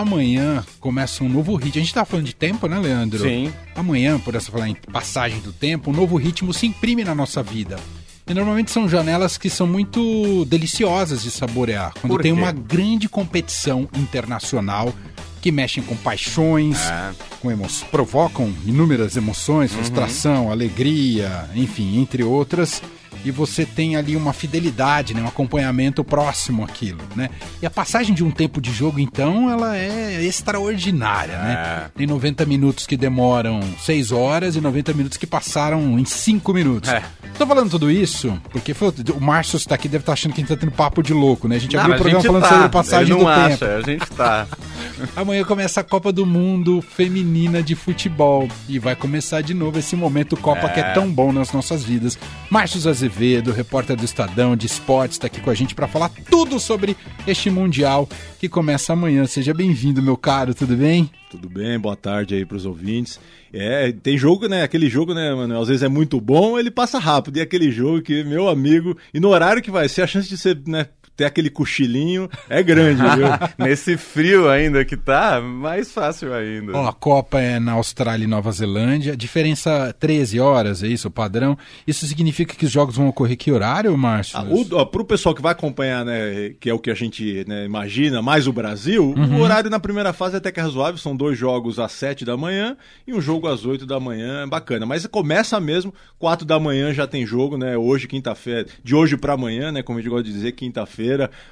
amanhã começa um novo ritmo. A gente tá falando de tempo, né, Leandro? Sim. Amanhã, por essa falar em passagem do tempo, um novo ritmo se imprime na nossa vida. E normalmente são janelas que são muito deliciosas de saborear. Quando tem uma grande competição internacional que mexem com paixões, É. com emo provocam inúmeras emoções, frustração, alegria, enfim, entre outras. E você tem ali uma fidelidade, né, um acompanhamento próximo àquilo, né? E a passagem de um tempo de jogo, então, ela é extraordinária, né? Tem 90 minutos que demoram 6 horas e 90 minutos que passaram em 5 minutos. É. Tô falando tudo isso porque foi- o Márcio está aqui, deve estar achando que a gente tá tendo papo de louco, né? A gente Não, abriu o a programa gente falando tá. sobre passagem Ele não do acha, tempo. a gente tá. Amanhã começa a Copa do Mundo Feminina de Futebol. E vai começar de novo esse momento Copa que é tão bom nas nossas vidas. Márcio Azevedo, repórter do Estadão de Esportes, está aqui com a gente para falar tudo sobre este Mundial que começa amanhã. Seja bem-vindo, meu caro, tudo bem? Tudo bem, boa tarde aí pros ouvintes. É, tem jogo, né? Aquele jogo, né, mano? Às vezes é muito bom, ele passa rápido. E aquele jogo que, meu amigo, e no horário que vai ser, a chance de você, né, ter aquele cochilinho é grande, viu? Nesse frio ainda que tá, mais fácil ainda. Ó, a Copa é na Austrália e Nova Zelândia. Diferença 13 horas, é isso, o padrão. Isso significa que os jogos vão ocorrer que horário, Márcio? Ah, o, ó, pro pessoal que vai acompanhar, né, que é o que a gente né, imagina, mais o Brasil, Uhum. o horário na primeira fase é até que é razoável, são dois jogos às 7 da manhã e um jogo às 8 da manhã, é bacana. Mas começa mesmo, 4 da manhã já tem jogo, né, hoje, quinta-feira, de hoje para amanhã, né, como a gente gosta de dizer, quinta-feira,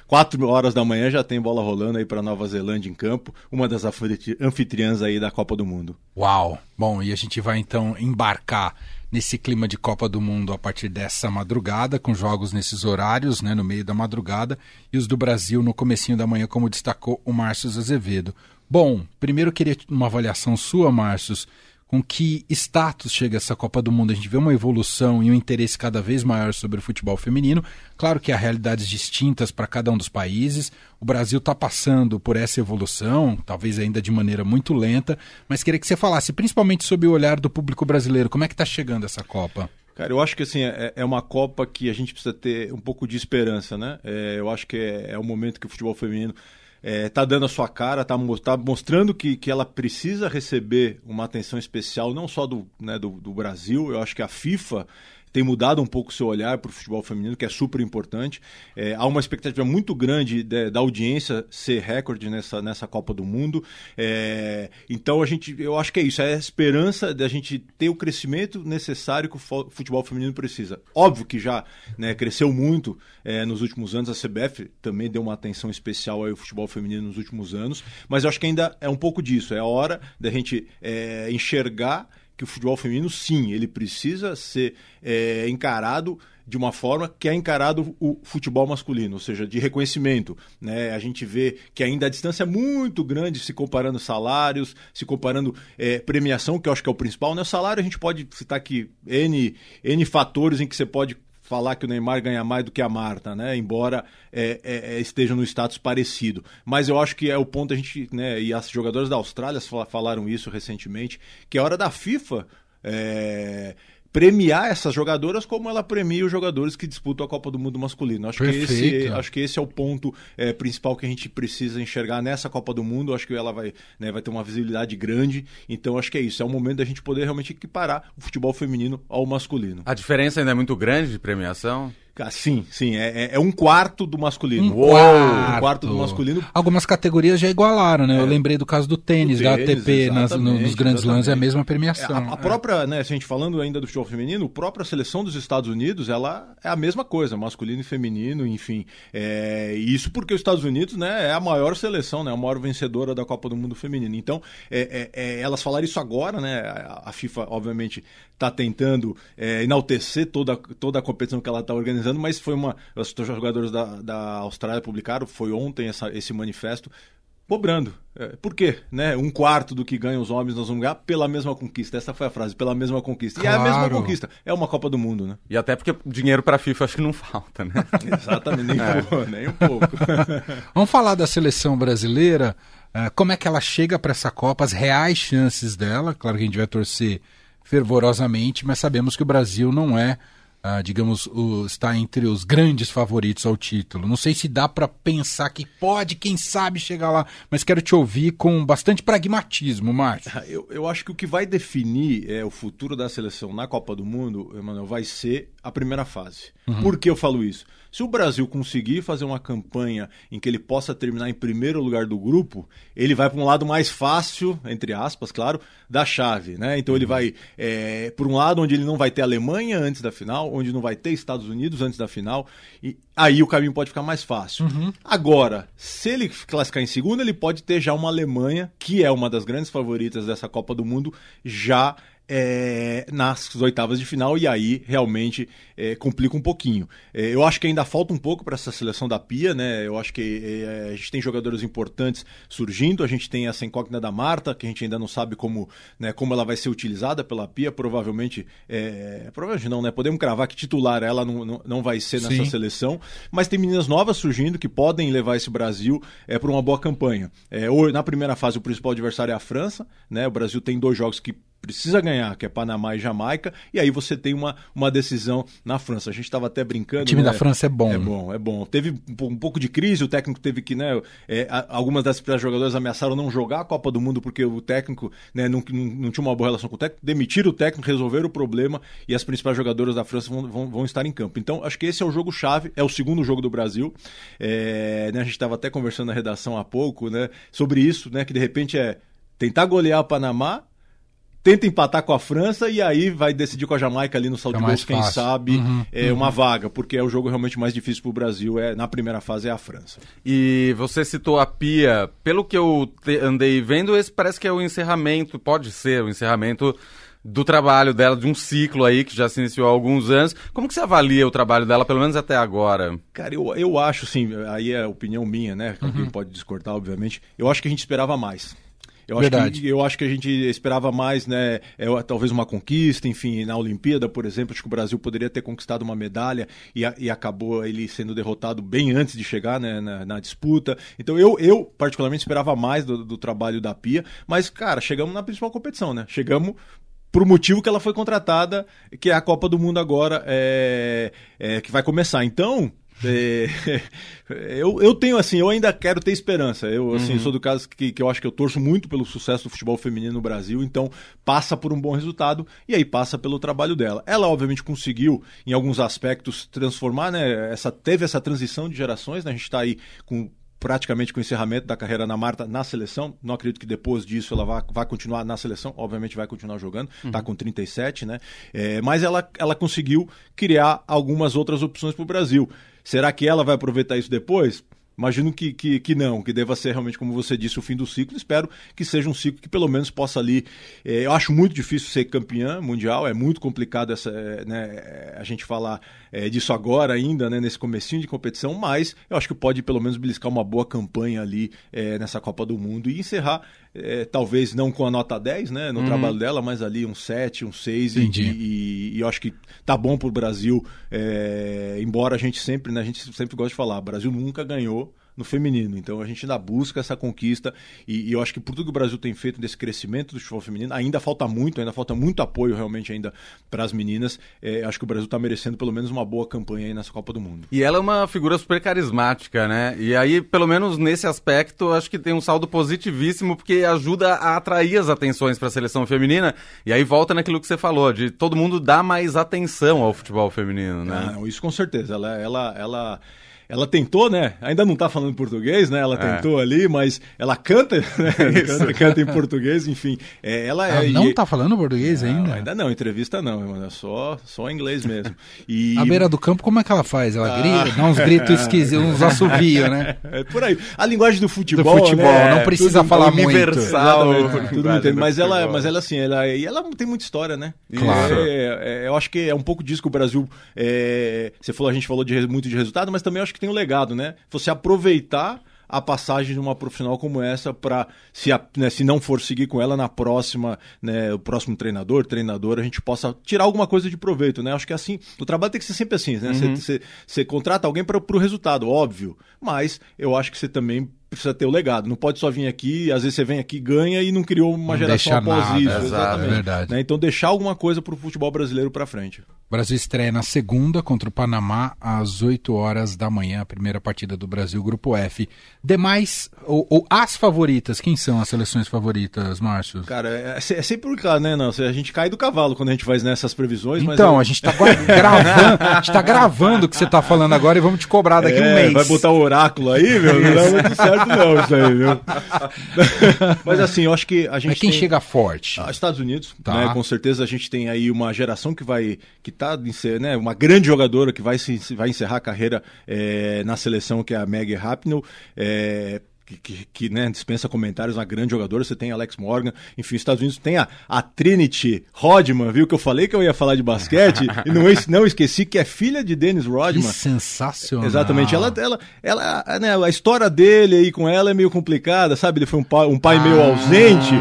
4 horas da manhã já tem bola rolando aí para Nova Zelândia em campo, uma das anfitri- anfitriãs aí da Copa do Mundo. Uau! Bom, e a gente vai então embarcar nesse clima de Copa do Mundo a partir dessa madrugada, com jogos nesses horários, né, no meio da madrugada, e os do Brasil no comecinho da manhã, como destacou o Márcio Azevedo. Bom, primeiro queria uma avaliação sua, Márcios, com que status chega essa Copa do Mundo? A gente vê uma evolução e um interesse cada vez maior sobre o futebol feminino. Claro que há realidades distintas para cada um dos países. O Brasil está passando por essa evolução, talvez ainda de maneira muito lenta, mas queria que você falasse principalmente sobre o olhar do público brasileiro. Como é que está chegando essa Copa? Cara, eu acho que assim, é, é uma Copa que a gente precisa ter um pouco de esperança, né? É, eu acho que é, é o momento que o futebol feminino é, tá dando a sua cara, tá, mo- tá mostrando que, que ela precisa receber uma atenção especial, não só do, né, do, do Brasil, eu acho que a FIFA tem mudado um pouco o seu olhar para o futebol feminino, que é super importante. É, há uma expectativa muito grande de- da audiência ser recorde nessa, nessa Copa do Mundo. É, então a gente, eu acho que é isso, é a esperança da gente ter o crescimento necessário que o futebol feminino precisa. Óbvio que já né, cresceu muito é, nos últimos anos, a CBF também deu uma atenção especial ao futebol feminino nos últimos anos, mas eu acho que ainda é um pouco disso, é a hora da gente é, enxergar que o futebol feminino, sim, ele precisa ser é, encarado de uma forma que é encarado o futebol masculino, ou seja, de reconhecimento. Né? A gente vê que ainda a distância é muito grande se comparando salários, se comparando é, premiação, que eu acho que é o principal. Né? O salário a gente pode citar aqui N, N fatores em que você pode falar que o Neymar ganha mais do que a Marta, né? Embora é, é, é, esteja no status parecido. Mas eu acho que é o ponto a gente, né? E as jogadoras da Austrália fala- falaram isso recentemente, que é hora da FIFA é, premiar essas jogadoras como ela premia os jogadores que disputam a Copa do Mundo masculino. Acho que esse, acho que esse é o ponto é, principal que a gente precisa enxergar nessa Copa do Mundo. Acho que ela vai, né, vai ter uma visibilidade grande. Então acho que é isso. É o momento da gente poder realmente equiparar o futebol feminino ao masculino. A diferença ainda é muito grande de premiação? Ah, Sim, sim. É, é- é um quarto do masculino. Um Uou, quarto. Um quarto do masculino. Algumas categorias já igualaram, né? Eu lembrei do caso do tênis, Do da tênis, ATP, nas- no- nos grandes lãs, é a mesma É, premiação. a, a própria, né, se a gente falando ainda do futebol feminino, a própria seleção dos Estados Unidos, ela é a mesma coisa, masculino e feminino, enfim. É, isso porque os Estados Unidos, né, é a maior seleção, né, a maior vencedora da Copa do Mundo feminino. Então, é, é, é, elas falaram isso agora, né, a FIFA, obviamente, está tentando é, enaltecer toda, toda a competição que ela está organizando, mas foi uma, os jogadores da, da Austrália publicaram, foi ontem essa, esse manifesto, cobrando. É, por quê? Né? Um quarto do que ganham os homens nós vamos ganhar pela mesma conquista. Essa foi a frase, pela mesma conquista. E é a mesma Claro. conquista. É uma Copa do Mundo, né? E até porque dinheiro pra FIFA acho que não falta, né? Exatamente, nem, um pouco, nem um pouco. Vamos falar da seleção brasileira, eh, como é que ela chega para essa Copa, as reais chances dela. Claro que a gente vai torcer fervorosamente, mas sabemos que o Brasil não é uh, digamos, o, está entre os grandes favoritos ao título. Não sei se dá para pensar que pode, quem sabe, chegar lá, mas quero te ouvir com bastante pragmatismo, Márcio. Eu, eu acho que o que vai definir é, o futuro da seleção na Copa do Mundo, Emanuel, vai ser a primeira fase. Uhum. Por que eu falo isso? Se o Brasil conseguir fazer uma campanha em que ele possa terminar em primeiro lugar do grupo, ele vai para um lado mais fácil, entre aspas, claro, da chave. Né? Então ele uhum. vai é, por um lado onde ele não vai ter Alemanha antes da final, onde não vai ter Estados Unidos antes da final, e aí o caminho pode ficar mais fácil. Uhum. Agora, se ele classificar em segundo, ele pode ter já uma Alemanha, que é uma das grandes favoritas dessa Copa do Mundo, já é, nas oitavas de final e aí realmente é, complica um pouquinho. É, eu acho que ainda falta um pouco para essa seleção da Pia, né? Eu acho que é, a gente tem jogadores importantes surgindo, a gente tem essa incógnita da Marta, que a gente ainda não sabe como, né, como ela vai ser utilizada pela Pia, provavelmente, é, provavelmente não, né? Podemos cravar que titular ela não, não, não vai ser nessa Sim. seleção, mas tem meninas novas surgindo que podem levar esse Brasil é, para uma boa campanha. É, na primeira fase, o principal adversário é a França, né? O Brasil tem dois jogos que precisa ganhar, que é Panamá e Jamaica, e aí você tem uma, uma decisão na França. A gente estava até brincando. O time né? da França é bom. É bom, é bom. Teve um, pouco de crise, o técnico teve que, né? É, algumas das jogadoras ameaçaram não jogar a Copa do Mundo porque o técnico né, não, não, não, tinha uma boa relação com o técnico, demitiram o técnico, resolveram o problema e as principais jogadoras da França vão, vão, vão estar em campo. Então, acho que esse é o jogo-chave, é o segundo jogo do Brasil. É, né, a gente estava até conversando na redação há pouco, né? Sobre isso, né? Que de repente é tentar golear o Panamá tenta empatar com a França e aí vai decidir com a Jamaica ali no saldo de gols, quem sabe, uhum, é uhum. uma vaga, porque é o jogo realmente mais difícil para o Brasil, é, na primeira fase é a França. E você citou a Pia, pelo que eu te, andei vendo, esse parece que é o encerramento, pode ser o encerramento do trabalho dela, de um ciclo aí que já se iniciou há alguns anos. Como que você avalia o trabalho dela, pelo menos até agora? Cara, eu, eu acho, sim, aí é opinião minha, né? Alguém uhum. pode discordar, obviamente. Eu acho que a gente esperava mais. Eu Verdade. acho, que, eu acho que a gente esperava mais, né? É, talvez uma conquista, enfim, na Olimpíada, por exemplo, acho que o Brasil poderia ter conquistado uma medalha e, e acabou ele sendo derrotado bem antes de chegar né, na, na, disputa. Então eu, eu particularmente esperava mais do, do trabalho da Pia, mas, cara, chegamos na principal competição, né? Chegamos por motivo que ela foi contratada, que é a Copa do Mundo agora, é, é, que vai começar. Então, eu, eu tenho assim, eu ainda quero ter esperança. Eu assim, uhum. sou do caso que, que eu acho que eu torço muito pelo sucesso do futebol feminino no Brasil, então passa por um bom resultado e aí passa pelo trabalho dela. Ela obviamente conseguiu em alguns aspectos transformar, né, essa teve essa transição de gerações, né? A gente está aí com praticamente com o encerramento da carreira na Marta na seleção. Não acredito que depois disso ela vá, vá continuar na seleção. Obviamente vai continuar jogando, está uhum. com 37, né? É, mas ela, ela conseguiu criar algumas outras opções para o Brasil. Será que ela vai aproveitar isso depois? Imagino que, que, que não, que deva ser realmente, como você disse, o fim do ciclo. Espero que seja um ciclo que pelo menos possa ali. É, eu acho muito difícil ser campeã mundial, é muito complicado essa, é, né, a gente falar é, disso agora ainda, né, nesse comecinho de competição, mas eu acho que pode pelo menos beliscar uma boa campanha ali é, nessa Copa do Mundo e encerrar, é, talvez não com a nota 10 né, no uhum. trabalho dela, mas ali um 7, um 6 e, e, e, eu acho que tá bom pro Brasil, é, embora a gente sempre, né, a gente sempre gosta de falar, o Brasil nunca ganhou no feminino. Então a gente ainda busca essa conquista e, e, eu acho que por tudo que o Brasil tem feito desse crescimento do futebol feminino, ainda falta muito, ainda falta muito apoio realmente ainda para as meninas. É, acho que o Brasil está merecendo pelo menos uma boa campanha aí nessa Copa do Mundo. E ela é uma figura super carismática, né? E aí, pelo menos nesse aspecto, acho que tem um saldo positivíssimo porque ajuda a atrair as atenções para a seleção feminina. E aí volta naquilo que você falou, de todo mundo dar mais atenção ao futebol feminino, né? Ah, isso com certeza. Ela, ela, ela ela tentou, né? Ainda não está falando português, né? Ela é. tentou ali, mas ela canta, né? canta, canta, em português, enfim. É, ela, ela é, não está falando português não, ainda? Ainda não, entrevista não, é só, só inglês mesmo. E... A beira do campo, como é que ela faz? Ela ah. grita, dá uns gritos esquisitos, uns assovios, né? É por aí. A linguagem do futebol, do futebol né? não precisa tudo falar universal, muito. Tudo muito, mas ela, mas ela assim, ela, e ela tem muita história, né? Claro. É, é, eu acho que é um pouco disso que o Brasil, é, você falou, a gente falou de muito de resultado, mas também acho que tem o legado, né? você aproveitar a passagem de uma profissional como essa para, se, né, se não for seguir com ela na próxima, né, o próximo treinador, treinadora, a gente possa tirar alguma coisa de proveito, né? Acho que é assim, o trabalho tem que ser sempre assim, né? Você uhum. contrata alguém para o resultado, óbvio, mas eu acho que você também precisa ter o legado. Não pode só vir aqui, às vezes você vem aqui, ganha e não criou uma não geração após nada, isso. Exatamente. É verdade. Né? Então deixar alguma coisa para o futebol brasileiro para frente. O Brasil estreia na segunda contra o Panamá às 8 horas da manhã, a primeira partida do Brasil, Grupo F. Demais, ou, ou as favoritas, quem são as seleções favoritas, Márcio? Cara, é, é sempre por cá, né? Não, a gente cai do cavalo quando a gente faz nessas previsões. Então, a gente está gravando, a gente tá gravando o que você está falando agora e vamos te cobrar daqui é, um mês. Vai botar o oráculo aí, meu? Não dá muito certo não isso aí, viu? mas assim, eu acho que a gente Mas quem tem... chega forte? Ah, Estados Unidos, tá. né? Com certeza a gente tem aí uma geração que vai... Que né, uma grande jogadora que vai, se, vai encerrar a carreira é, na seleção, que é a Maggie Rapinoe. É, que, que, que né, dispensa comentários, uma grande jogadora. Você tem Alex Morgan, enfim, os Estados Unidos tem a, a Trinity Rodman, viu? Que eu falei que eu ia falar de basquete e não, não esqueci que é filha de Dennis Rodman. Que sensacional. Exatamente. Ela, ela, ela, né, a história dele aí com ela é meio complicada, sabe? Ele foi um pai, um pai ah. meio ausente,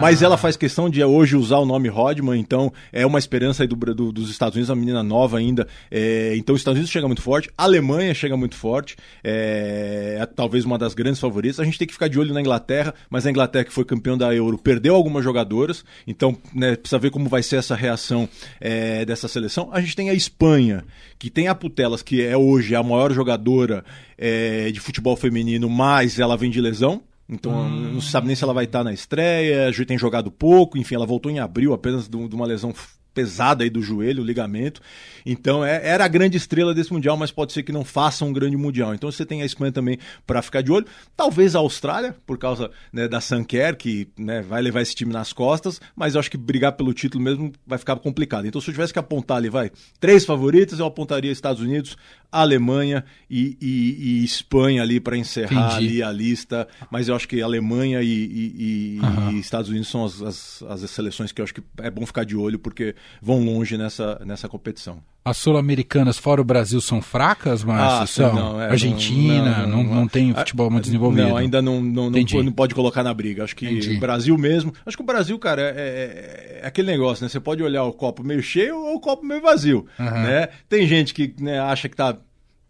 mas ela faz questão de hoje usar o nome Rodman, então é uma esperança aí do, do, dos Estados Unidos, uma menina nova ainda. É, então os Estados Unidos chega muito forte, a Alemanha chega muito forte, é, é talvez uma das grandes favoritas a gente tem que ficar de olho na Inglaterra, mas a Inglaterra, que foi campeão da Euro, perdeu algumas jogadoras, então né, precisa ver como vai ser essa reação é, dessa seleção. A gente tem a Espanha, que tem a Putelas, que é hoje a maior jogadora é, de futebol feminino, mas ela vem de lesão. Então hum. não se sabe nem se ela vai estar na estreia, tem jogado pouco, enfim, ela voltou em abril apenas de uma lesão pesada aí do joelho, o ligamento. Então é, era a grande estrela desse mundial, mas pode ser que não faça um grande mundial. Então você tem a Espanha também para ficar de olho. Talvez a Austrália, por causa né, da Sanquer, que né, vai levar esse time nas costas, mas eu acho que brigar pelo título mesmo vai ficar complicado. Então se eu tivesse que apontar ali, vai, três favoritas, eu apontaria Estados Unidos, Alemanha e, e, e Espanha ali para encerrar ali a lista. Mas eu acho que Alemanha e, uhum. e Estados Unidos são as, as, as seleções que eu acho que é bom ficar de olho, porque vão longe nessa, nessa competição. As sul-americanas fora o Brasil são fracas, mas ah, são? Não, é, Argentina, não, não, não, não tem futebol muito desenvolvido. Não, ainda não, não, não, pode colocar na briga. Acho que o Brasil mesmo. Acho que o Brasil, cara, é, é, é, aquele negócio, né? Você pode olhar o copo meio cheio ou o copo meio vazio. Uhum. Né? Tem gente que né, acha que tá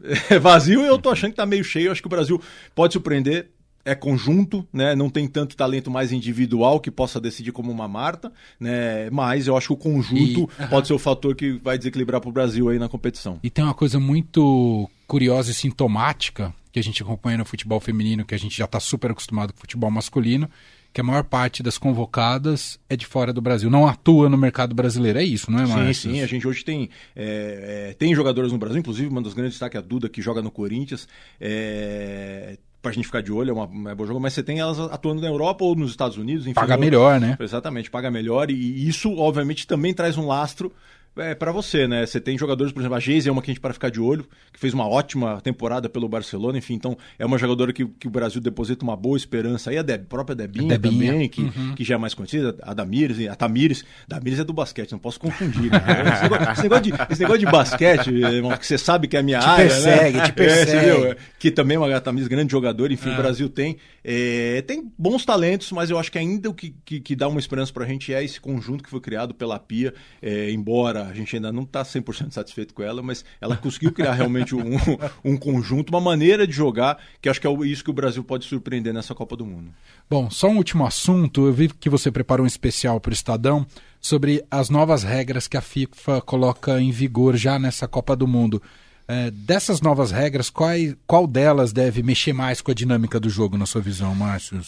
vazio e eu tô achando que tá meio cheio. Acho que o Brasil pode surpreender é conjunto, né? Não tem tanto talento mais individual que possa decidir como uma Marta, né? Mas eu acho que o conjunto e, pode ser o fator que vai desequilibrar para o Brasil aí na competição. E tem uma coisa muito curiosa e sintomática que a gente acompanha no futebol feminino, que a gente já está super acostumado com o futebol masculino, que a maior parte das convocadas é de fora do Brasil, não atua no mercado brasileiro. É isso, não é, Márcio? Sim, sim. A gente hoje tem, é, é, tem jogadores no Brasil, inclusive uma das grandes destaques é a Duda, que joga no Corinthians. É, pra gente ficar de olho, é uma é bom jogo, mas você tem elas atuando na Europa ou nos Estados Unidos. Enfim, paga melhor, né? Exatamente, paga melhor e isso, obviamente, também traz um lastro é, para você, né? Você tem jogadores, por exemplo, a Geise é uma que a gente para ficar de olho, que fez uma ótima temporada pelo Barcelona, enfim, então é uma jogadora que, que o Brasil deposita uma boa esperança. Aí a, Deb, própria Debinha, Debinha. também, que, uhum. que já é mais conhecida, a Damires, a Tamires, Damires é do basquete, não posso confundir. Né? Esse, negócio, esse, negócio de, esse, negócio, de, basquete, irmão, que você sabe que é a minha te área, persegue, né? Te persegue, é, que também é uma Tamires grande jogador, enfim, é. o Brasil tem. É, tem bons talentos, mas eu acho que ainda o que, que, que dá uma esperança pra gente é esse conjunto que foi criado pela Pia, é, embora a gente ainda não tá 100% satisfeito com ela, mas ela conseguiu criar realmente um, um conjunto, uma maneira de jogar, que acho que é isso que o Brasil pode surpreender nessa Copa do Mundo. Bom, só um último assunto. Eu vi que você preparou um especial para o Estadão sobre as novas regras que a FIFA coloca em vigor já nessa Copa do Mundo. É, dessas novas regras, qual, qual delas deve mexer mais com a dinâmica do jogo, na sua visão, Márcio?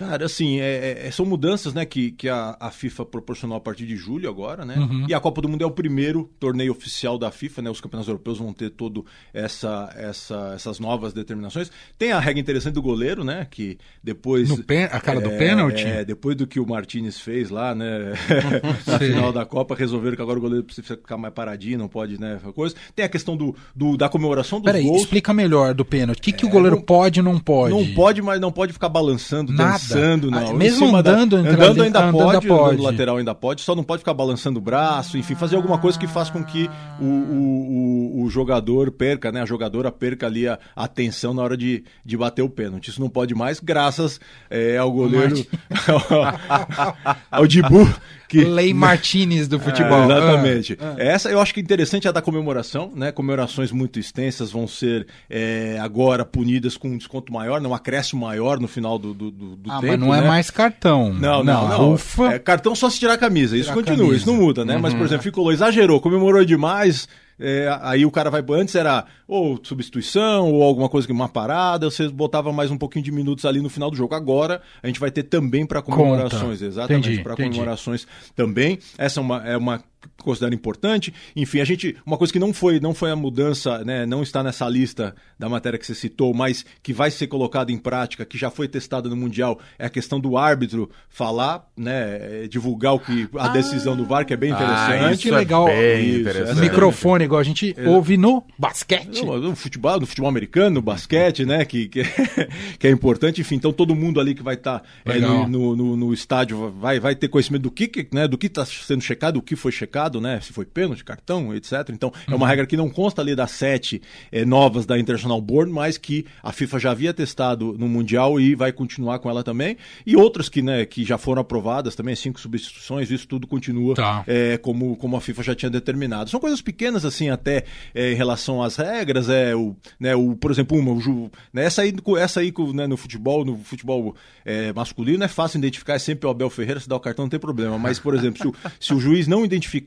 Cara, assim, é, é, são mudanças né, que, que a, a, FIFA proporcionou a partir de julho agora, né? Uhum. E a Copa do Mundo é o primeiro torneio oficial da FIFA, né? Os campeonatos europeus vão ter todo essa, essa, essas novas determinações. Tem a regra interessante do goleiro, né? Que depois. Pen... A cara é, do pênalti? É, depois do que o Martinez fez lá, né? Na final da Copa, resolveram que agora o goleiro precisa ficar mais paradinho, não pode, né? Coisa. Tem a questão do, do da comemoração dos Peraí, gols. explica melhor do pênalti. O que, que o goleiro não, pode e não pode? Não pode, mas não pode ficar balançando, Nada balançando, não. Ah, mesmo andando, da... andando ainda andando pode, pode. Andando lateral ainda pode, só não pode ficar balançando o braço, enfim, fazer alguma coisa que faça com que o, o, o, o jogador perca, né? A jogadora perca ali a, atenção na hora de, de bater o pênalti. Isso não pode mais, graças é, ao goleiro, ao, ao Dibu, que... Lei Martinez do futebol. É, exatamente. Ah, ah. Essa eu acho que interessante é a da comemoração, né? Comemorações muito extensas vão ser é, agora punidas com um desconto maior, não um acréscimo maior no final do, do, do, do a tempo. mas não é né? mais cartão. Não, não, não. Ufa. É, cartão só se tirar a camisa. Isso Tirar a continua, camisa. Uhum. isso não muda, né? Mas, por exemplo, ficou, exagerou, comemorou demais. É, aí o cara vai. Antes era ou substituição, ou alguma coisa que uma parada, você botava mais um pouquinho de minutos ali no final do jogo. Agora a gente vai ter também para comemorações, Conta. exatamente, para comemorações também. Essa é uma, é uma considero importante. Enfim, a gente uma coisa que não foi não foi a mudança, né, não está nessa lista da matéria que você citou, mas que vai ser colocada em prática, que já foi testada no mundial, é a questão do árbitro falar, né, é, divulgar o que a decisão do VAR, que é bem Ah, interessante. que isso é legal. bem Isso, interessante. essa- Microfone, igual a gente ouve no basquete. Não, No futebol, no futebol americano, no basquete, né? Que, que, que é importante, enfim. Então todo mundo ali que vai estar Legal. no, no, no estádio vai, vai ter conhecimento do que, que, né, do que está sendo checado, o que foi checado, né? Se foi pênalti, cartão, etc. Então é uma regra que não consta ali das sete eh, novas da International Board, mas que a FIFA já havia testado no Mundial e vai continuar com ela também. E outras que, né, que já foram aprovadas também, cinco substituições, isso tudo continua Tá. é, como, como a FIFA já tinha determinado. São coisas pequenas, assim, até é, em relação às regras, é o, né, o por exemplo, uma, o ju, né, essa aí, essa aí né, no futebol, no futebol é, masculino é fácil identificar, é sempre o Abel Ferreira, se dá o cartão não tem problema. Mas, por exemplo, se o, se o juiz não identificar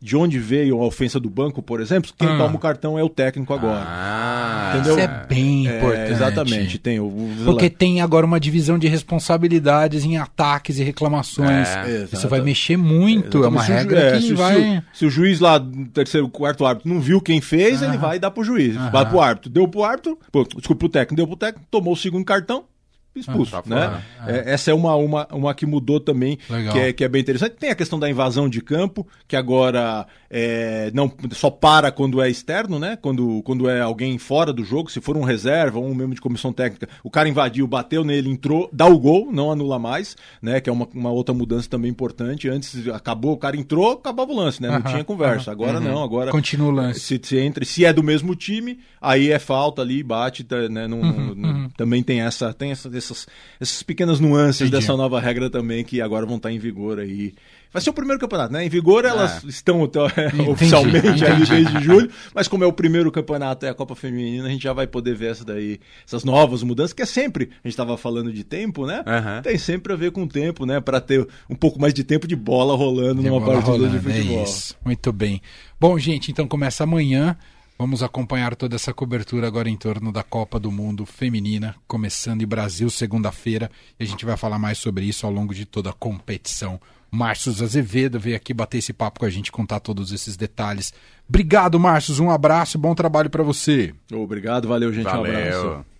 de onde veio a ofensa do banco, por exemplo, quem Ah. toma o cartão é o técnico agora. Ah, Entendeu? Isso é bem É, importante. exatamente, tem o, Porque tem agora uma divisão de responsabilidades em ataques e reclamações. É, Isso vai mexer muito. É uma Se o ju- regra é, que se, o- vai. se o, se o juiz lá, no terceiro, quarto árbitro, não viu quem fez, ele vai dar pro juiz. Vai pro árbitro. Deu pro árbitro, pô, desculpa, pro técnico, deu pro técnico, tomou o segundo cartão, expulso. Ah, tá né? fora. É, essa é uma, uma, uma que mudou também, Legal. que é, que é bem interessante. Tem a questão da invasão de campo, que agora é, não só para quando é externo, né? Quando, quando é alguém fora do jogo, se for um reserva ou um membro de comissão técnica, o cara invadiu, bateu nele, entrou, dá o gol, não anula mais, né? Que é uma, uma outra mudança também importante. Antes acabou, o cara entrou, acabava o lance, né? Não Aham, tinha conversa. Agora não, agora Continua o lance. se, se entra, se é do mesmo time, aí é falta ali, bate, tá, né? Não- Uhum, não- Também tem essa, tem essa, essas, essas pequenas nuances Entendi. dessa nova regra também que agora vão estar em vigor aí. Vai ser o primeiro campeonato, né? Em vigor elas estão então, oficialmente ali entendi. desde julho, mas como é o primeiro campeonato é a Copa Feminina, a gente já vai poder ver essa daí, essas novas mudanças, que é sempre, a gente estava falando de tempo, né? Tem sempre a ver com tempo, né? Para ter um pouco mais de tempo de bola rolando De numa bola partida rolando, de futebol. É isso. Muito bem. Bom, gente, então começa amanhã. Vamos acompanhar toda essa cobertura agora em torno da Copa do Mundo Feminina, começando em Brasil segunda-feira. E a gente vai falar mais sobre isso ao longo de toda a competição. Márcio Azevedo veio aqui bater esse papo com a gente, contar todos esses detalhes. Obrigado, Márcio. Um abraço e bom trabalho para você. Obrigado, valeu, gente. Um abraço. Valeu.